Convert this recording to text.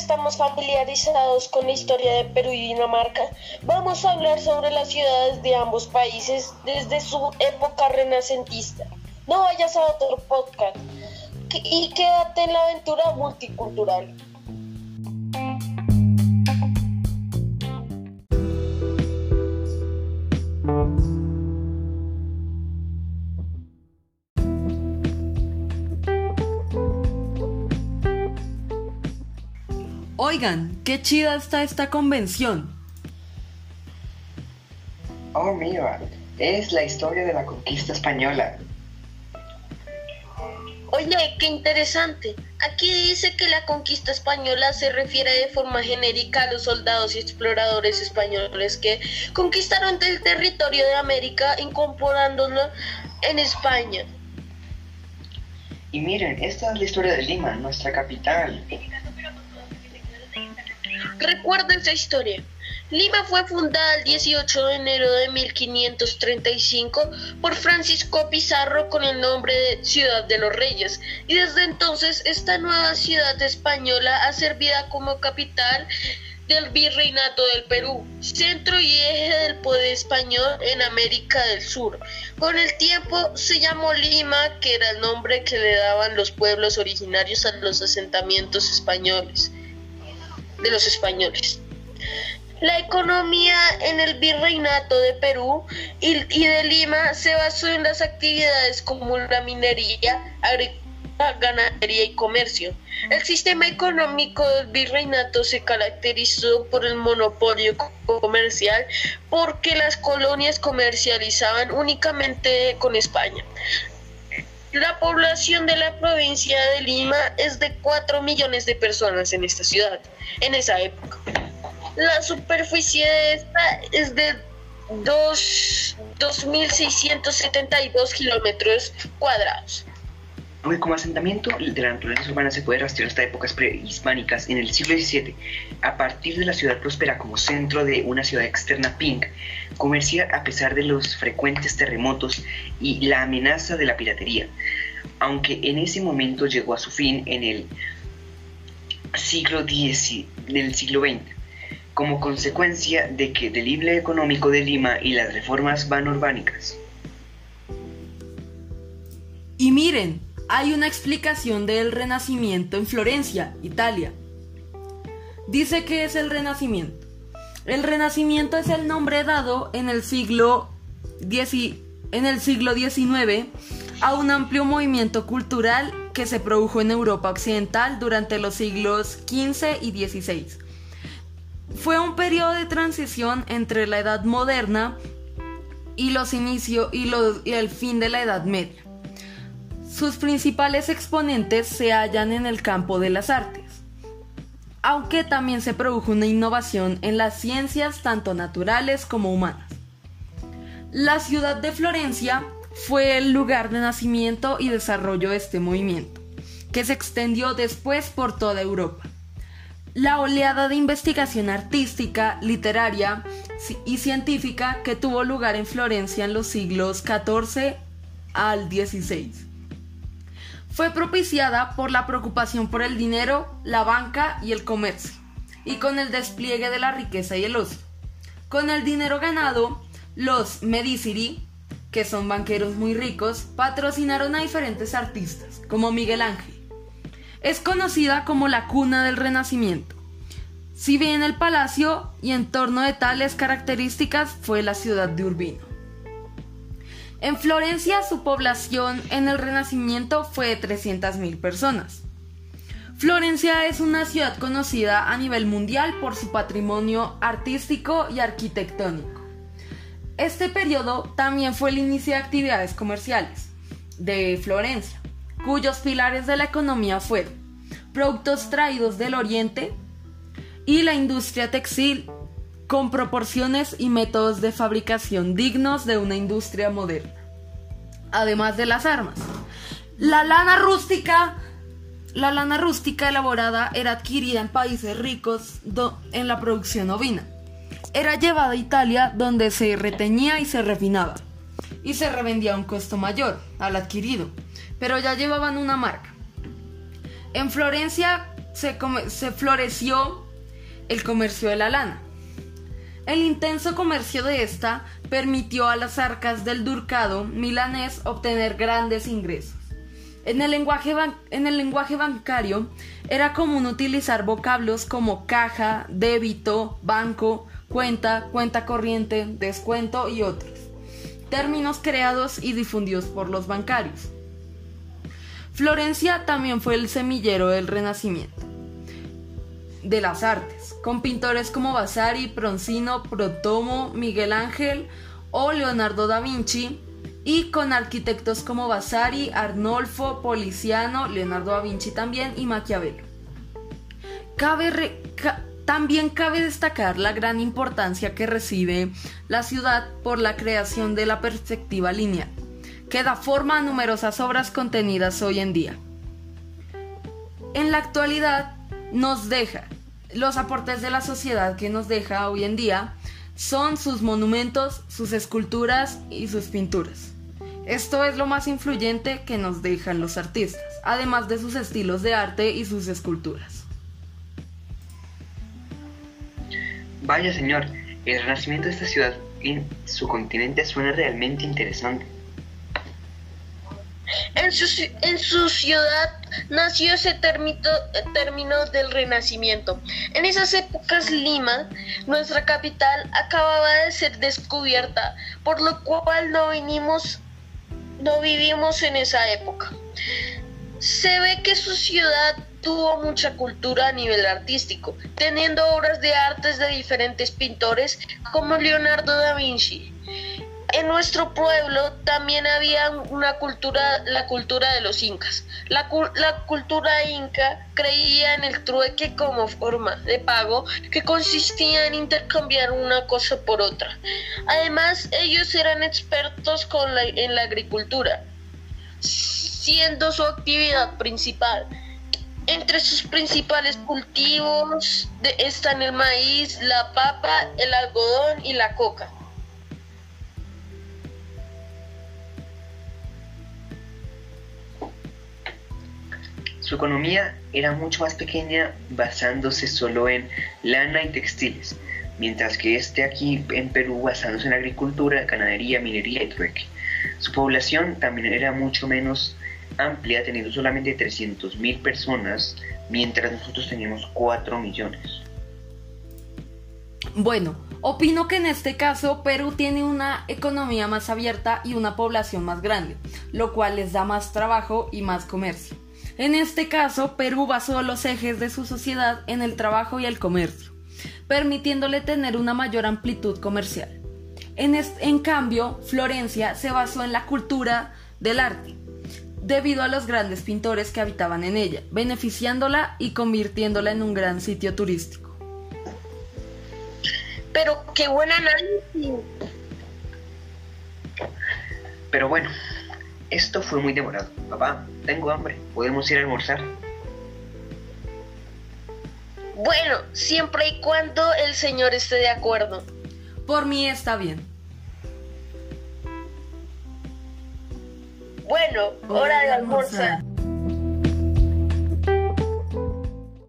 estamos familiarizados con la historia de Perú y Dinamarca, vamos a hablar sobre las ciudades de ambos países desde su época renacentista. No vayas a otro podcast y quédate en la aventura multicultural. Oigan, qué chida está esta convención. Oh, mira, es la historia de la conquista española. Oye, qué interesante. Aquí dice que la conquista española se refiere de forma genérica a los soldados y exploradores españoles que conquistaron el territorio de América incorporándolo en España. Y miren, esta es la historia de Lima, nuestra capital. Recuerda esa historia. Lima fue fundada el 18 de enero de 1535 por Francisco Pizarro con el nombre de Ciudad de los Reyes y desde entonces esta nueva ciudad española ha servido como capital del virreinato del Perú, centro y eje del poder español en América del Sur. Con el tiempo se llamó Lima, que era el nombre que le daban los pueblos originarios a los asentamientos españoles de los españoles. La economía en el virreinato de Perú y, de Lima se basó en las actividades como la minería, agricultura, ganadería y comercio. El sistema económico del virreinato se caracterizó por el monopolio comercial porque las colonias comercializaban únicamente con España. La población de la provincia de Lima es de 4 millones de personas en esta ciudad, en esa época. La superficie de esta es de 2.672 kilómetros cuadrados. Como asentamiento de la naturaleza urbana se puede rastrear hasta épocas prehispánicas, en el siglo XVII, a partir de la ciudad próspera como centro de una ciudad externa pink, comercia a pesar de los frecuentes terremotos y la amenaza de la piratería, aunque en ese momento llegó a su fin en el siglo, X, del siglo XX, como consecuencia de que del libre económico de Lima y las reformas vanurbánicas. Y miren, hay una explicación del Renacimiento en Florencia, Italia. Dice que es el Renacimiento. El Renacimiento es el nombre dado en el siglo en el siglo XIX a un amplio movimiento cultural que se produjo en Europa Occidental durante los siglos XV y XVI. Fue un periodo de transición entre la Edad Moderna y los inicios y, y el fin de la Edad Media. Sus principales exponentes se hallan en el campo de las artes, aunque también se produjo una innovación en las ciencias tanto naturales como humanas. La ciudad de Florencia fue el lugar de nacimiento y desarrollo de este movimiento, que se extendió después por toda Europa. La oleada de investigación artística, literaria y científica que tuvo lugar en Florencia en los siglos XIV al XVI fue propiciada por la preocupación por el dinero, la banca y el comercio, y con el despliegue de la riqueza y el ocio. Con el dinero ganado, los Mediciri, que son banqueros muy ricos, patrocinaron a diferentes artistas, como Miguel Ángel. Es conocida como la cuna del Renacimiento. Si bien el palacio y en torno de tales características fue la ciudad de Urbino. En Florencia su población en el Renacimiento fue de 300.000 personas. Florencia es una ciudad conocida a nivel mundial por su patrimonio artístico y arquitectónico. Este periodo también fue el inicio de actividades comerciales de Florencia, cuyos pilares de la economía fueron productos traídos del oriente y la industria textil con proporciones y métodos de fabricación dignos de una industria moderna, además de las armas. La lana rústica, la lana rústica elaborada era adquirida en países ricos en la producción ovina. Era llevada a Italia donde se reteñía y se refinaba y se revendía a un costo mayor al adquirido, pero ya llevaban una marca. En Florencia se, se floreció el comercio de la lana. El intenso comercio de esta permitió a las arcas del durcado milanés obtener grandes ingresos. En el, lenguaje en el lenguaje bancario era común utilizar vocablos como caja, débito, banco, cuenta, cuenta corriente, descuento y otros, términos creados y difundidos por los bancarios. Florencia también fue el semillero del Renacimiento de las artes, con pintores como Vasari, Proncino, Protomo, Miguel Ángel o Leonardo da Vinci, y con arquitectos como Vasari, Arnolfo, Policiano, Leonardo da Vinci también y Maquiavelo. también cabe destacar la gran importancia que recibe la ciudad por la creación de la perspectiva lineal, que da forma a numerosas obras contenidas hoy en día. En la actualidad nos deja los aportes de la sociedad que nos deja hoy en día son sus monumentos, sus esculturas y sus pinturas. Esto es lo más influyente que nos dejan los artistas, además de sus estilos de arte y sus esculturas. Vaya señor, el renacimiento de esta ciudad en su continente suena realmente interesante. En su, en su ciudad nació ese término, del renacimiento. En esas épocas Lima, nuestra capital, acababa de ser descubierta, por lo cual no vinimos, no vivimos en esa época. Se ve que su ciudad tuvo mucha cultura a nivel artístico, teniendo obras de artes de diferentes pintores como Leonardo da Vinci, en nuestro pueblo también había una cultura, la cultura de los incas. La, cultura inca creía en el trueque como forma de pago que consistía en intercambiar una cosa por otra. Además, ellos eran expertos en la agricultura, siendo su actividad principal. Entre sus principales cultivos están el maíz, la papa, el algodón y la coca. Su economía era mucho más pequeña basándose solo en lana y textiles, mientras que este aquí en Perú basándose en agricultura, ganadería, minería y trueque. Su población también era mucho menos amplia, teniendo solamente 300.000 personas, mientras nosotros teníamos 4 millones. Bueno, opino que en este caso Perú tiene una economía más abierta y una población más grande, lo cual les da más trabajo y más comercio. En este caso, Perú basó los ejes de su sociedad en el trabajo y el comercio, permitiéndole tener una mayor amplitud comercial. En, cambio, Florencia se basó en la cultura del arte, debido a los grandes pintores que habitaban en ella, beneficiándola y convirtiéndola en un gran sitio turístico. Pero qué buena análisis. Pero bueno, esto fue muy demorado. Papá, tengo hambre. ¿Podemos ir a almorzar? Bueno, siempre y cuando el señor esté de acuerdo. Por mí está bien. Bueno, hora de almorzar.